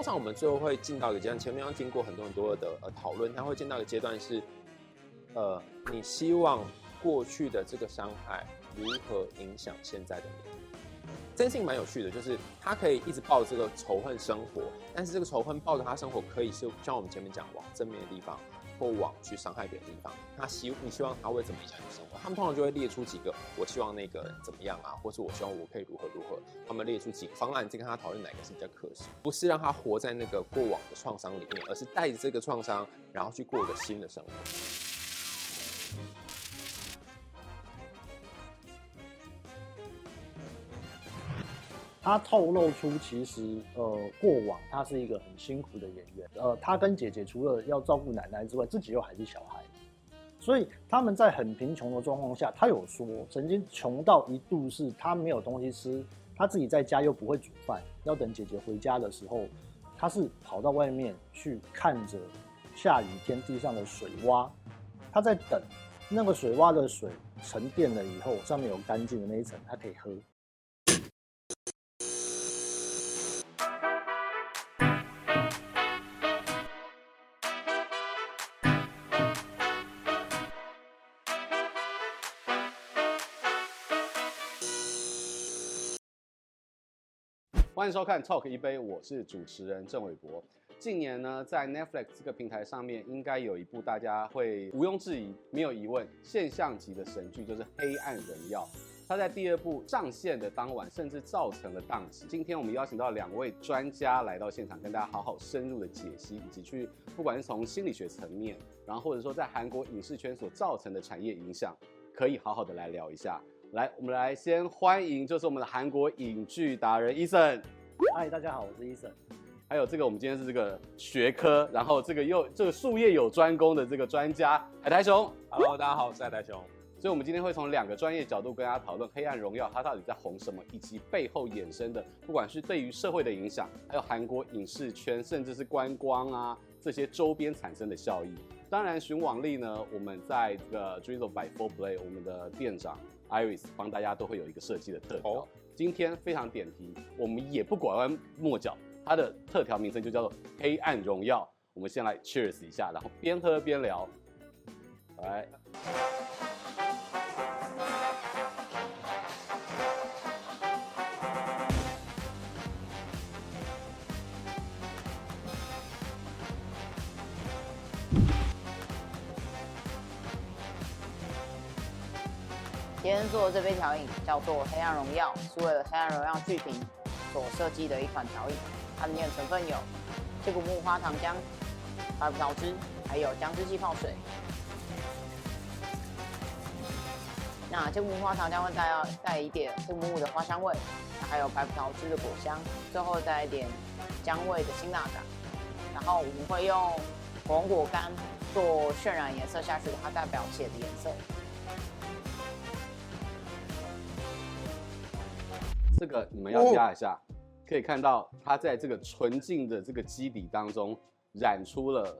通常我们最后会进到一个阶段，前面要经过很多很多的呃讨论，他会进到一个阶段是，呃，你希望过去的这个伤害如何影响现在的你？真性蛮有趣的，就是他可以一直抱着这个仇恨生活，但是这个仇恨抱着他生活，可以是像我们前面讲往正面的地方，过往去伤害别人的地方。他希你希望他会怎么影响你生活？他们通常就会列出几个，我希望那个人怎么样啊，或是我希望我可以如何如何。他们列出几个方案，再跟他讨论哪个是比较可行，不是让他活在那个过往的创伤里面，而是带着这个创伤，然后去过一个新的生活。他透露出，其实呃，过往他是一个很辛苦的演员。呃，他跟姐姐除了要照顾奶奶之外，自己又还是小孩，所以他们在很贫穷的状况下，他有说曾经穷到一度是他没有东西吃，他自己在家又不会煮饭，要等姐姐回家的时候，他是跑到外面去看着下雨天地上的水洼，他在等那个水洼的水沉淀了以后，上面有干净的那一层，他可以喝。欢迎收看《Talk 一杯》，我是主持人郑伟博。近年呢，在 Netflix 这个平台上面，应该有一部大家会毋庸置疑、没有疑问、现象级的神剧，就是《黑暗荣耀》。它在第二部上线的当晚，甚至造成了宕机。今天我们邀请到两位专家来到现场，跟大家好好深入的解析，以及去不管是从心理学层面，然后或者说在韩国影视圈所造成的产业影响，可以好好的来聊一下。来，我们来先欢迎，就是我们的韩国影剧达人 Eason。嗨，大家好，我是 Eason。还有这个，我们今天是这个学科，然后这个又这个术业有专攻的这个专家海苔熊。Hello，大家好，我是海苔熊。所以，我们今天会从两个专业角度跟大家讨论《黑暗荣耀》它到底在红什么，以及背后衍生的，不管是对于社会的影响，还有韩国影视圈，甚至是观光啊这些周边产生的效益。当然，寻往例呢，我们在这个 Drizzle by Four Play，我们的店长。Iris 帮大家都会有一个设计的特调。Oh. 今天非常点题，我们也不拐弯抹角，它的特调名称就叫做《黑暗荣耀》。我们先来 Cheers 一下，然后边喝边聊。来。今天做的这杯调饮叫做《黑暗荣耀》，是为了《黑暗荣耀》剧评所设计的一款调饮。它里面的成分有接骨木花糖浆、白葡萄汁，还有姜汁气泡水。那接骨木花糖浆会带带一点木木的花香味，还有白葡萄汁的果香，最后带一点姜味的辛辣感。然后我们会用火龙果干做渲染颜色下去，它代表血的颜色。这个你们要压一下，可以看到它在这个纯净的这个基底当中染出了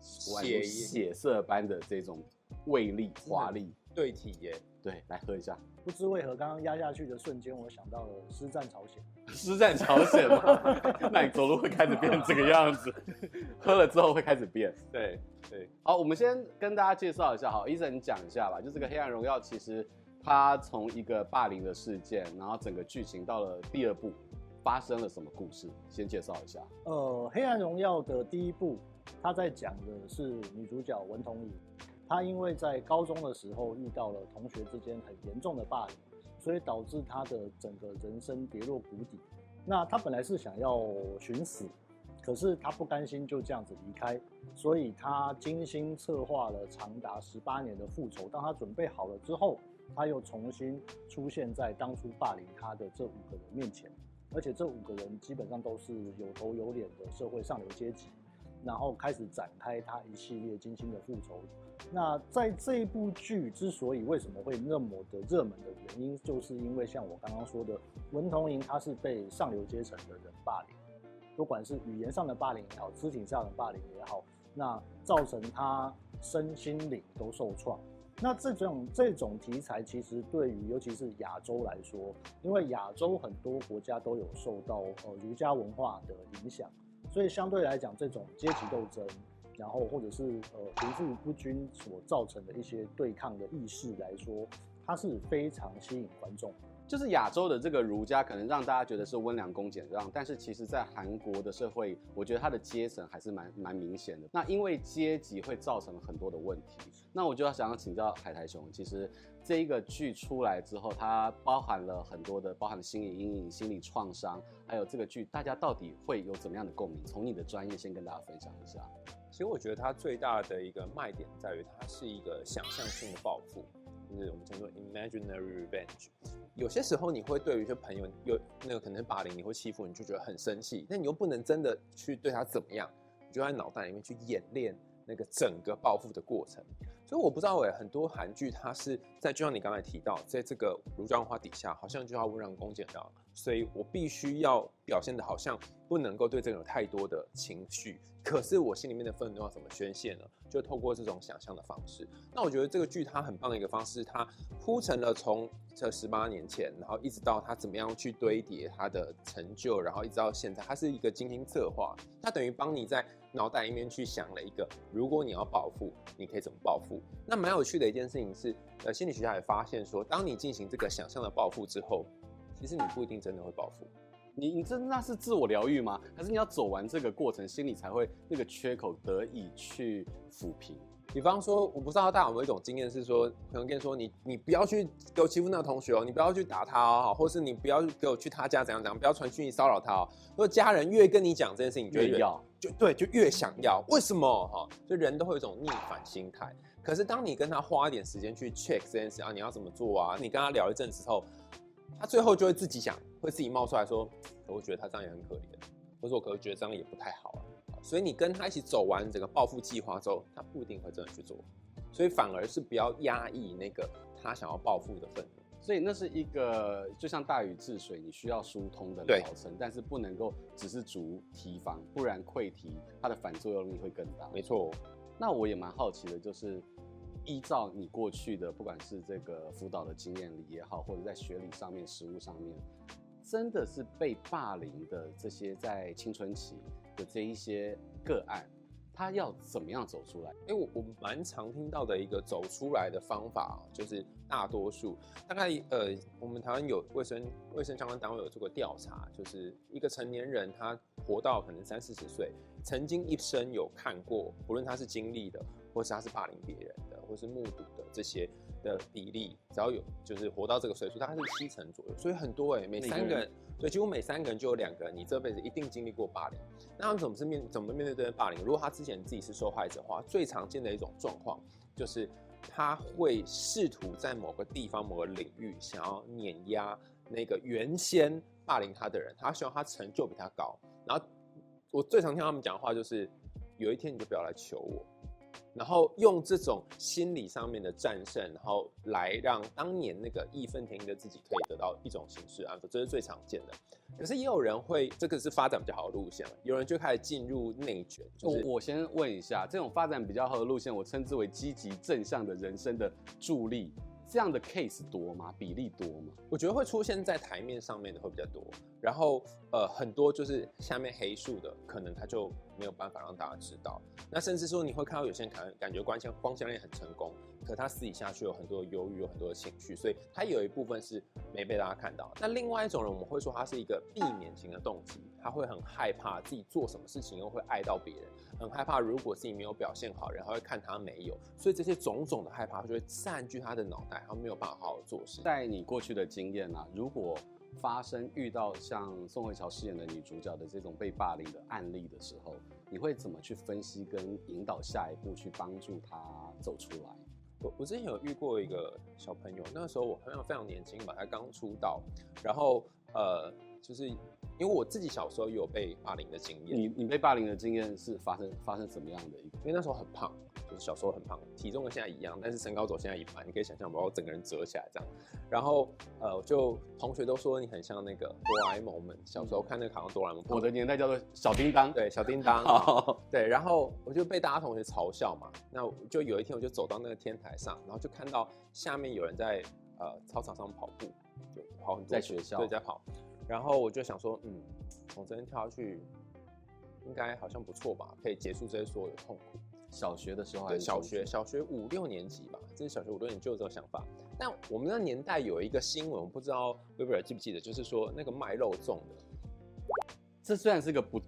血血色般的这种味力华丽，对体耶。对，来喝一下。不知为何，刚刚压下去的瞬间，我想到了师战朝鲜。师战朝鲜吗？那你走路会开始变这个样子，喝了之后会开始变。对对。好，我们先跟大家介绍一下，好，Eason 你讲一下吧。就这个《黑暗荣耀》，其实。他从一个霸凌的事件，然后整个剧情到了第二部，发生了什么故事？先介绍一下。呃，《黑暗荣耀》的第一部，他在讲的是女主角文同颖，她因为在高中的时候遇到了同学之间很严重的霸凌，所以导致她的整个人生跌落谷底。那她本来是想要寻死，可是她不甘心就这样子离开，所以她精心策划了长达十八年的复仇。当她准备好了之后，他又重新出现在当初霸凌他的这五个人面前，而且这五个人基本上都是有头有脸的社会上流阶级，然后开始展开他一系列精心的复仇。那在这部剧之所以为什么会那么的热门的原因，就是因为像我刚刚说的，文同莹他是被上流阶层的人霸凌，不管是语言上的霸凌也好，肢体上的霸凌也好，那造成他身心灵都受创。那这种这种题材其实对于尤其是亚洲来说，因为亚洲很多国家都有受到呃儒家文化的影响，所以相对来讲，这种阶级斗争，然后或者是呃贫富不均所造成的一些对抗的意识来说，它是非常吸引观众。就是亚洲的这个儒家，可能让大家觉得是温良恭俭让，但是其实，在韩国的社会，我觉得它的阶层还是蛮蛮明显的。那因为阶级会造成很多的问题，那我就要想要请教海苔熊，其实这一个剧出来之后，它包含了很多的，包含心理阴影、心理创伤，还有这个剧大家到底会有怎么样的共鸣？从你的专业先跟大家分享一下。其实我觉得它最大的一个卖点在于，它是一个想象性的报复。就是我们称作 imaginary revenge。有些时候你会对于一些朋友有那个可能是霸凌你会欺负你，就觉得很生气，但你又不能真的去对他怎么样，你就在脑袋里面去演练那个整个报复的过程。所以我不知道哎，很多韩剧它是在就像你刚才提到，在这个儒家文化底下，好像就要温良恭俭让，所以我必须要表现的好像不能够对这个有太多的情绪。可是我心里面的愤怒要怎么宣泄呢？就透过这种想象的方式。那我觉得这个剧它很棒的一个方式，它铺成了从这十八年前，然后一直到它怎么样去堆叠它的成就，然后一直到现在，它是一个精心策划。它等于帮你在脑袋里面去想了一个，如果你要报复，你可以怎么报复？那蛮有趣的一件事情是，呃，心理学家也发现说，当你进行这个想象的报复之后，其实你不一定真的会报复。你你真那是自我疗愈吗？还是你要走完这个过程，心里才会那个缺口得以去抚平？比方说，我不知道大家有没有一种经验是说，朋友跟你说，你你不要去给我欺负那个同学哦，你不要去打他哦，或是你不要给我去他家怎样怎样，不要传讯息骚扰他哦。如果家人越跟你讲这件事情，就越，越要，就对，就越想要。为什么哈？就人都会有一种逆反心态。可是当你跟他花一点时间去 check 这件事啊，你要怎么做啊？你跟他聊一阵之后。他最后就会自己想，会自己冒出来说：“我觉得他这样也很可怜，或者我可能觉得这样也不太好啊。”所以你跟他一起走完整个暴富计划之后，他不一定会真的去做，所以反而是不要压抑那个他想要暴富的愤怒。所以那是一个就像大禹治水，你需要疏通的疗程，但是不能够只是逐堤防，不然溃堤它的反作用力会更大。没错，那我也蛮好奇的，就是。依照你过去的，不管是这个辅导的经验里也好，或者在学理上面、实务上面，真的是被霸凌的这些在青春期的这一些个案，他要怎么样走出来？哎、欸，我我蛮常听到的一个走出来的方法，就是大多数大概呃，我们台湾有卫生卫生相关单位有做过调查，就是一个成年人他活到可能三四十岁，曾经一生有看过，不论他是经历的，或是他是霸凌别人。或是目睹的这些的比例，只要有就是活到这个岁数，大概是七成左右，所以很多哎、欸，每三个人，对，几乎每三个人就有两个人，你这辈子一定经历过霸凌。那他们怎么是面怎么面对这些霸凌？如果他之前自己是受害者的话，最常见的一种状况就是他会试图在某个地方、某个领域想要碾压那个原先霸凌他的人，他希望他成就比他高。然后我最常听他们讲的话就是，有一天你就不要来求我。然后用这种心理上面的战胜，然后来让当年那个义愤填膺的自己可以得到一种形式安抚，这是最常见的。可是也有人会，这个是发展比较好的路线，有人就开始进入内卷。就是、我我先问一下，这种发展比较好的路线，我称之为积极正向的人生的助力。这样的 case 多吗？比例多吗？我觉得会出现在台面上面的会比较多，然后呃很多就是下面黑数的，可能他就没有办法让大家知道。那甚至说你会看到有些人感感觉光线光鲜亮丽很成功，可他私底下却有很多的忧郁，有很多的情绪，所以他有一部分是没被大家看到。那另外一种人，我们会说他是一个避免型的动机，他会很害怕自己做什么事情又会碍到别人。很害怕，如果自己没有表现好，然后会看他没有，所以这些种种的害怕就会占据他的脑袋，他没有办法好好做事。在你过去的经验啊，如果发生遇到像宋慧乔饰演的女主角的这种被霸凌的案例的时候，你会怎么去分析跟引导下一步去帮助他走出来？我我之前有遇过一个小朋友，那个时候我朋友非常年轻吧，他刚出道，然后呃就是。因为我自己小时候有被霸凌的经验，你你被霸凌的经验是发生发生怎么样的一个？因为那时候很胖，就是小时候很胖，体重跟现在一样，但是身高走现在一半，你可以想象把我整个人折起来这样。然后呃，就同学都说你很像那个哆啦 A 梦们，小时候看那个卡通哆啦 A 梦。我的年代叫做小叮当，对，小叮 当。好对，然后我就被大家同学嘲笑嘛。那就有一天我就走到那个天台上，然后就看到下面有人在呃操场上跑步，就跑很多在学校对在跑。然后我就想说，嗯，从这边跳下去，应该好像不错吧，可以结束这些所有的痛苦。小学的时候还，是小学小学五六年级吧，这是小学五六年级就有这种想法。但我们那年代有一个新闻，我不知道 Weber 记不记得，就是说那个卖肉粽的。这虽然是个不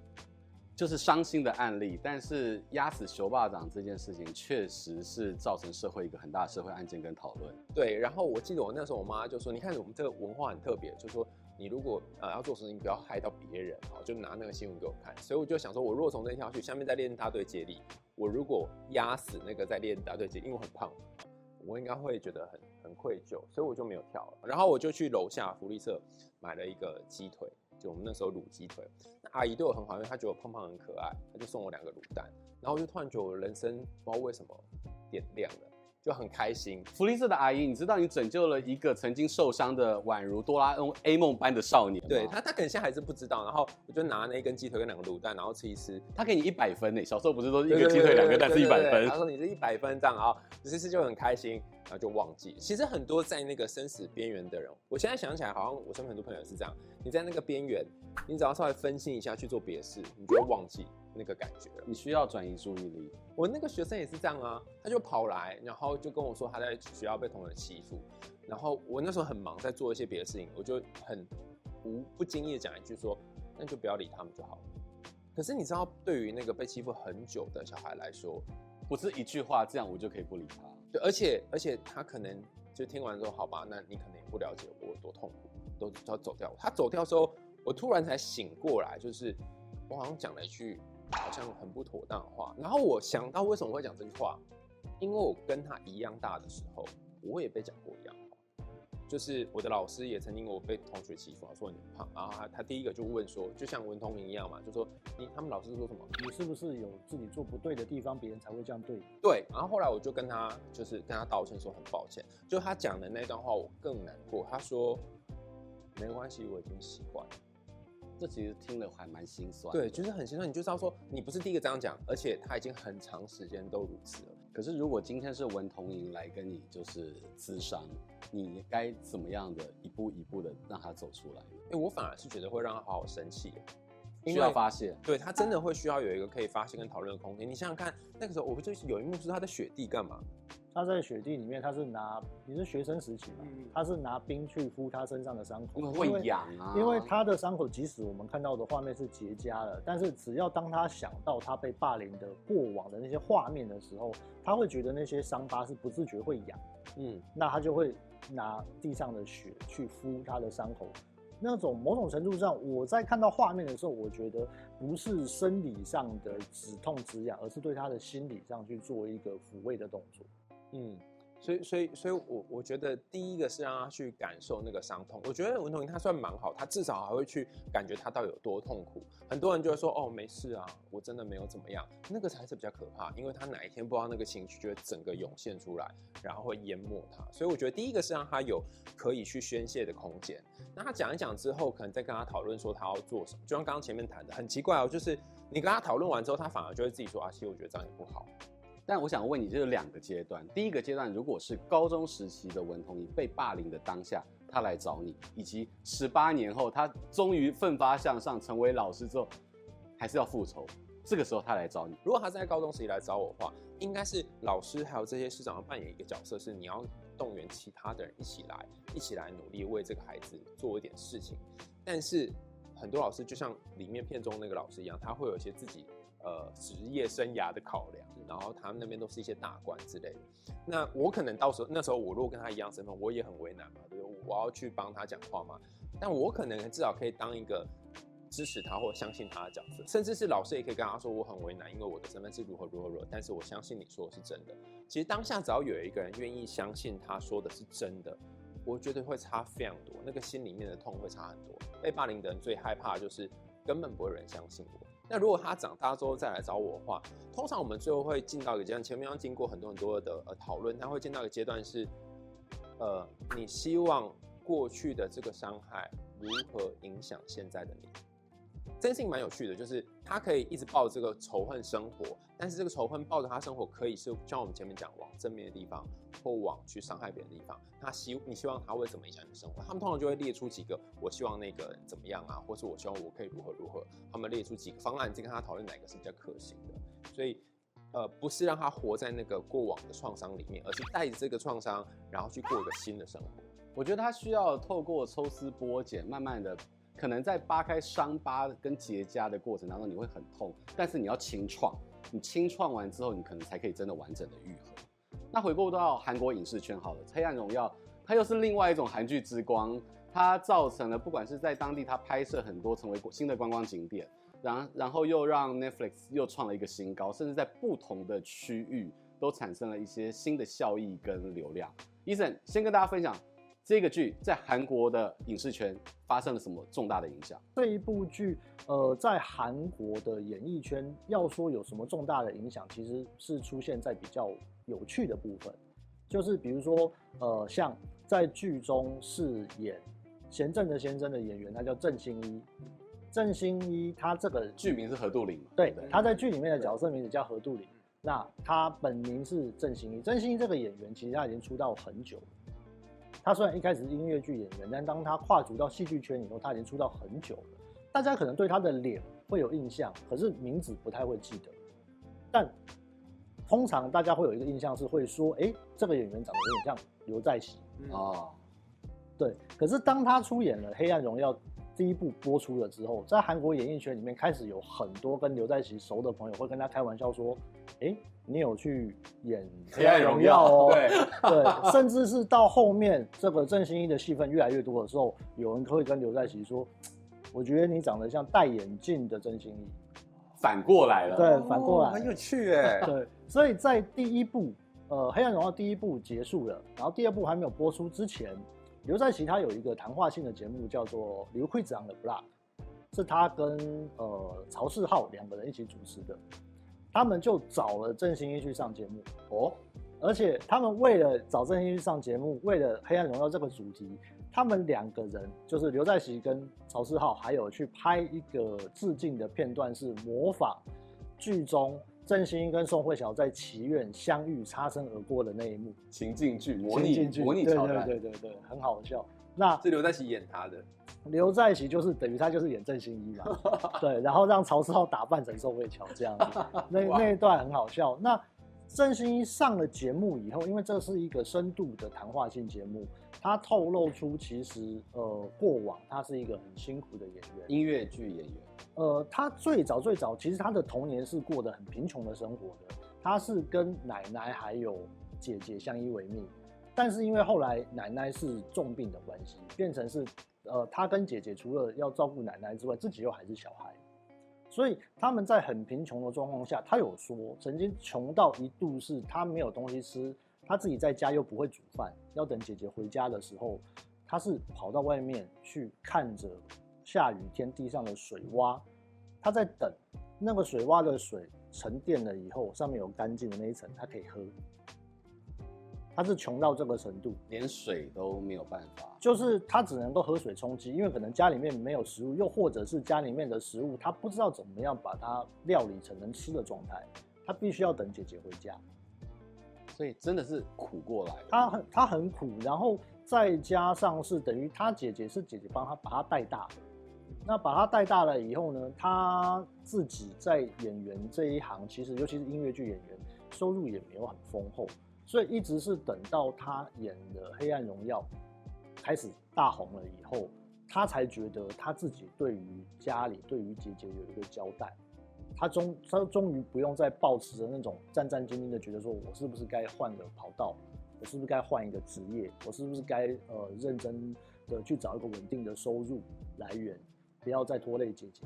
就是伤心的案例，但是压死熊霸掌这件事情确实是造成社会一个很大的社会案件跟讨论。对，然后我记得我那时候我妈就说：“你看我们这个文化很特别，就说你如果呃要做事情，不要害到别人哦，就拿那个新闻给我看。”所以我就想说，我如果从这跳下去，下面再练大队接力。我如果压死那个在练大队接，因为我很胖，我应该会觉得很很愧疚，所以我就没有跳了。然后我就去楼下福利社买了一个鸡腿，就我们那时候卤鸡腿。那阿姨对我很好，因为她觉得我胖胖很可爱，她就送我两个卤蛋。然后我就突然觉得我人生不知道为什么点亮了。就很开心。福利社的阿姨，你知道你拯救了一个曾经受伤的宛如哆啦 A 梦般的少年吗？对他，他可能现在还是不知道。然后我就拿那一根鸡腿跟两个卤蛋，然后吃一吃。他给你一百分呢。小时候不是说一个鸡腿两个蛋是一百分？他说你是一百分这样啊，吃吃就很开心，然后就忘记。其实很多在那个生死边缘的人，我现在想起来，好像我身边很多朋友是这样。你在那个边缘，你只要稍微分心一下去做别的事，你就会忘记那个感觉了。你需要转移注意力。我那个学生也是这样啊，他就跑来，然后就跟我说他在学校被同学欺负，然后我那时候很忙，在做一些别的事情，我就很无不经意的讲一句说，那就不要理他们就好了。可是你知道，对于那个被欺负很久的小孩来说，不是一句话这样我就可以不理他。对，而且而且他可能就听完之后，好吧，那你可能也不了解我有多痛苦，都要走掉。他走掉之后，我突然才醒过来，就是我好像讲了一句。好像很不妥当的话，然后我想到为什么会讲这句话，因为我跟他一样大的时候，我也被讲过一样话，就是我的老师也曾经我被同学欺负，说你胖，然后他他第一个就问说，就像文通明一样嘛，就说你他们老师说什么，你是不是有自己做不对的地方，别人才会这样对你？对，然后后来我就跟他就是跟他道歉说很抱歉，就他讲的那段话我更难过，他说没关系，我已经习惯了。这其实听了还蛮心酸，对，就是很心酸。你就知道说，你不是第一个这样讲，而且他已经很长时间都如此了。可是如果今天是文同莹来跟你就是咨商，你该怎么样的一步一步的让他走出来？哎、欸，我反而是觉得会让他好好生气，需要发泄。对，他真的会需要有一个可以发泄跟讨论的空间。你想想看，那个时候我不就有一幕是他的雪地干嘛？他在雪地里面，他是拿你是学生时期嘛？嗯、他是拿冰去敷他身上的伤口，因为会痒啊。因为他的伤口，即使我们看到的画面是结痂了，但是只要当他想到他被霸凌的过往的那些画面的时候，他会觉得那些伤疤是不自觉会痒。嗯，那他就会拿地上的雪去敷他的伤口。那种某种程度上，我在看到画面的时候，我觉得不是生理上的止痛止痒，而是对他的心理上去做一个抚慰的动作。嗯，所以所以所以我我觉得第一个是让他去感受那个伤痛。我觉得文同他算蛮好，他至少还会去感觉他到底有多痛苦。很多人就会说哦，没事啊，我真的没有怎么样，那个才是比较可怕，因为他哪一天不知道那个情绪就会整个涌现出来，然后会淹没他。所以我觉得第一个是让他有可以去宣泄的空间。那他讲一讲之后，可能再跟他讨论说他要做什么。就像刚刚前面谈的，很奇怪哦，就是你跟他讨论完之后，他反而就会自己说啊，其实我觉得这样也不好。但我想问你，就是两个阶段。第一个阶段，如果是高中时期的文同你被霸凌的当下，他来找你，以及十八年后他终于奋发向上成为老师之后，还是要复仇，这个时候他来找你。如果他在高中时期来找我的话，应该是老师还有这些师长要扮演一个角色，是你要动员其他的人一起来，一起来努力为这个孩子做一点事情。但是很多老师就像里面片中那个老师一样，他会有一些自己。呃，职业生涯的考量，然后他们那边都是一些大官之类的。那我可能到时候那时候，我如果跟他一样身份，我也很为难嘛，对不对？我要去帮他讲话嘛。但我可能至少可以当一个支持他或相信他的角色，甚至是老师也可以跟他说，我很为难，因为我的身份是如何如何如何。但是我相信你说的是真的。其实当下只要有一个人愿意相信他说的是真的，我觉得会差非常多，那个心里面的痛会差很多。被霸凌的人最害怕的就是根本不会有人相信我。那如果他长大之后再来找我的话，通常我们最后会进到一个阶段，前面要经过很多很多的呃讨论，他会进到一个阶段是，呃，你希望过去的这个伤害如何影响现在的你？真心蛮有趣的，就是他可以一直抱着这个仇恨生活，但是这个仇恨抱着他生活，可以是像我们前面讲往正面的地方，或往去伤害别人的地方。他希你希望他会怎么影响你的生活？他们通常就会列出几个，我希望那个人怎么样啊，或是我希望我可以如何如何。他们列出几个方案，再跟他讨论哪个是比较可行的。所以，呃，不是让他活在那个过往的创伤里面，而是带着这个创伤，然后去过一个新的生活。我觉得他需要透过抽丝剥茧，慢慢的，可能在扒开伤疤跟结痂的过程当中，你会很痛，但是你要清创，你清创完之后，你可能才可以真的完整的愈合。那回过到韩国影视圈好了，《黑暗荣耀》它又是另外一种韩剧之光，它造成了不管是在当地它拍摄很多成为新的观光景点，然然后又让 Netflix 又创了一个新高，甚至在不同的区域都产生了一些新的效益跟流量。Eason 先跟大家分享。这个剧在韩国的影视圈发生了什么重大的影响？这一部剧，呃，在韩国的演艺圈要说有什么重大的影响，其实是出现在比较有趣的部分，就是比如说，呃，像在剧中饰演贤正的先生的演员，他叫郑兴一。郑兴一他这个剧名是何杜林嘛？对，他在剧里面的角色名字叫何杜林。那他本名是郑兴一。郑兴一这个演员其实他已经出道很久了。他虽然一开始是音乐剧演员，但当他跨足到戏剧圈以后，他已经出道很久了。大家可能对他的脸会有印象，可是名字不太会记得。但通常大家会有一个印象是会说：“哎、欸，这个演员长得有点像刘在熙。”啊，对。可是当他出演了《黑暗荣耀》第一部播出了之后，在韩国演艺圈里面开始有很多跟刘在熙熟的朋友会跟他开玩笑说：“哎、欸。”你有去演《黑暗荣耀》哦？对 对，甚至是到后面这个郑兴一的戏份越来越多的时候，有人会跟刘在熙说：“我觉得你长得像戴眼镜的郑兴一。”反过来了，对，反过来，很有趣哎。对，所以在第一部呃《黑暗荣耀》第一部结束了，然后第二部还没有播出之前，刘在熙他有一个谈话性的节目叫做《刘会长的 Blog》，是他跟呃曹世浩两个人一起主持的。他们就找了郑兴一去上节目。哦，而且他们为了找郑兴一去上节目，为了《黑暗荣耀》这个主题，他们两个人就是刘在熙跟曹世浩，还有去拍一个致敬的片段，是模仿剧中郑兴一跟宋慧乔在祈愿相遇、擦身而过的那一幕。情境剧，模拟，模拟桥段，对对对对，很好笑。那是刘在熙演他的，刘在锡就是等于他就是演郑兴一嘛，对，然后让曹世浩打扮成宋慧乔这样子，那那一段很好笑。那郑兴一上了节目以后，因为这是一个深度的谈话性节目，他透露出其实呃过往他是一个很辛苦的演员，音乐剧演员。呃，他最早最早其实他的童年是过得很贫穷的生活的，他是跟奶奶还有姐姐相依为命。但是因为后来奶奶是重病的关系，变成是，呃，他跟姐姐除了要照顾奶奶之外，自己又还是小孩，所以他们在很贫穷的状况下，他有说曾经穷到一度是他没有东西吃，他自己在家又不会煮饭，要等姐姐回家的时候，他是跑到外面去看着下雨天地上的水洼，他在等那个水洼的水沉淀了以后，上面有干净的那一层，他可以喝。他是穷到这个程度，连水都没有办法，就是他只能够喝水充饥，因为可能家里面没有食物，又或者是家里面的食物他不知道怎么样把它料理成能吃的状态，他必须要等姐姐回家，所以真的是苦过来。他很他很苦，然后再加上是等于他姐姐是姐姐帮他把他带大的，那把他带大了以后呢，他自己在演员这一行，其实尤其是音乐剧演员，收入也没有很丰厚。所以一直是等到他演的《黑暗荣耀》开始大红了以后，他才觉得他自己对于家里、对于姐姐有一个交代。他终他终于不用再抱持着那种战战兢兢的觉得说，我是不是该换个跑道？我是不是该换一个职业？我是不是该呃认真的去找一个稳定的收入来源，不要再拖累姐姐？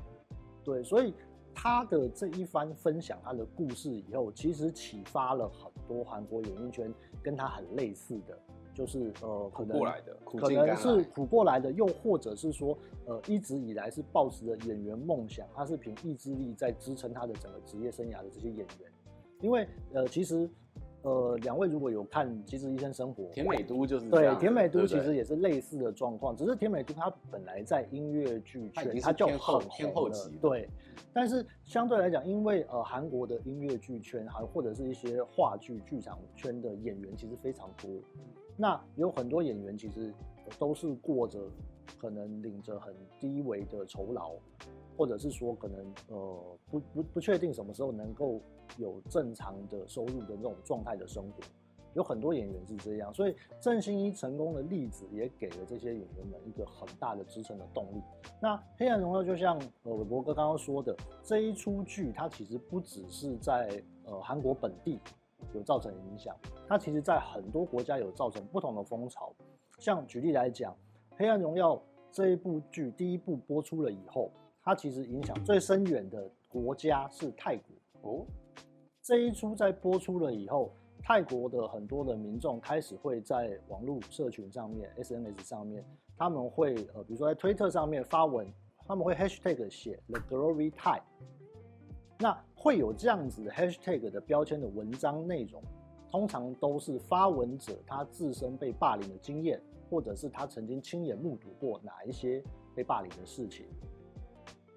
对，所以。他的这一番分享，他的故事以后，其实启发了很多韩国演艺圈跟他很类似的，就是呃，可能过来的，可能是苦过来的，又或者是说，呃，一直以来是抱持着演员梦想，他是凭意志力在支撑他的整个职业生涯的这些演员。因为呃，其实呃，两位如果有看《机智医生生活》，甜美都就是对，甜美都其实也是类似的状况，只是甜美都它本来在音乐剧圈它就很偏后期对。但是相对来讲，因为呃韩国的音乐剧圈还或者是一些话剧剧场圈的演员其实非常多，那有很多演员其实都是过着可能领着很低微的酬劳，或者是说可能呃不不不确定什么时候能够有正常的收入的这种状态的生活。有很多演员是这样，所以郑兴一成功的例子也给了这些演员们一个很大的支撑的动力。那《黑暗荣耀》就像呃伟博哥刚刚说的，这一出剧它其实不只是在呃韩国本地有造成影响，它其实在很多国家有造成不同的风潮。像举例来讲，《黑暗荣耀》这一部剧第一部播出了以后，它其实影响最深远的国家是泰国哦。这一出在播出了以后。泰国的很多的民众开始会在网络社群上面、SNS 上面，他们会呃，比如说在推特上面发文，他们会 hashtag 写 The Glory Thai。那会有这样子 hashtag 的标签的文章内容，通常都是发文者他自身被霸凌的经验，或者是他曾经亲眼目睹过哪一些被霸凌的事情。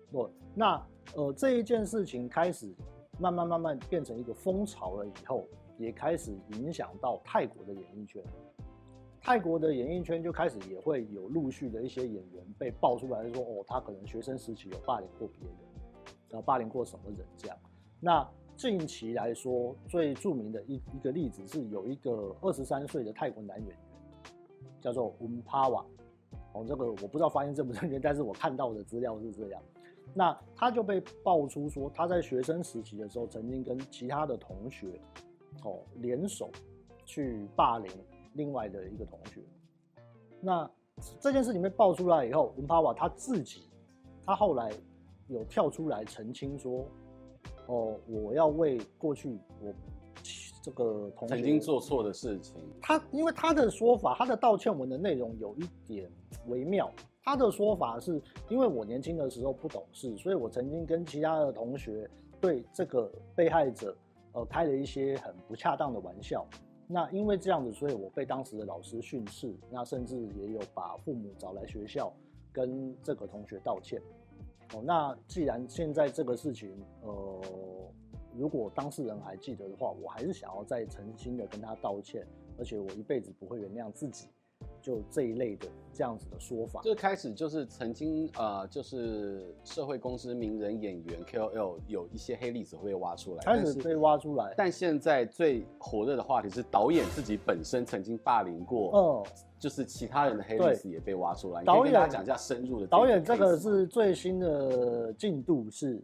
对，那呃这一件事情开始慢慢慢慢变成一个风潮了以后。也开始影响到泰国的演艺圈，泰国的演艺圈就开始也会有陆续的一些演员被爆出来说，哦，他可能学生时期有霸凌过别人，然后，霸凌过什么人这样。那近期来说，最著名的一一个例子是有一个二十三岁的泰国男演员，叫做温帕瓦，哦，这个我不知道发音正不正确，但是我看到的资料是这样。那他就被爆出说，他在学生时期的时候，曾经跟其他的同学。哦，联手去霸凌另外的一个同学。那这件事情被爆出来以后，文帕瓦他自己，他后来有跳出来澄清说：“哦，我要为过去我这个同学曾经做错的事情。”他因为他的说法，他的道歉文的内容有一点微妙。他的说法是因为我年轻的时候不懂事，所以我曾经跟其他的同学对这个被害者。呃，开了一些很不恰当的玩笑，那因为这样子，所以我被当时的老师训斥，那甚至也有把父母找来学校跟这个同学道歉。哦，那既然现在这个事情，呃，如果当事人还记得的话，我还是想要再诚心的跟他道歉，而且我一辈子不会原谅自己。就这一类的这样子的说法，最开始就是曾经呃，就是社会公司、名人、演员、KOL 有一些黑历史会被挖出来，开始被挖出来。但，但现在最火热的话题是导演自己本身曾经霸凌过，嗯，就是其他人的黑历史也被挖出来。导演跟大家讲一下深入的。导演这个是最新的进度是，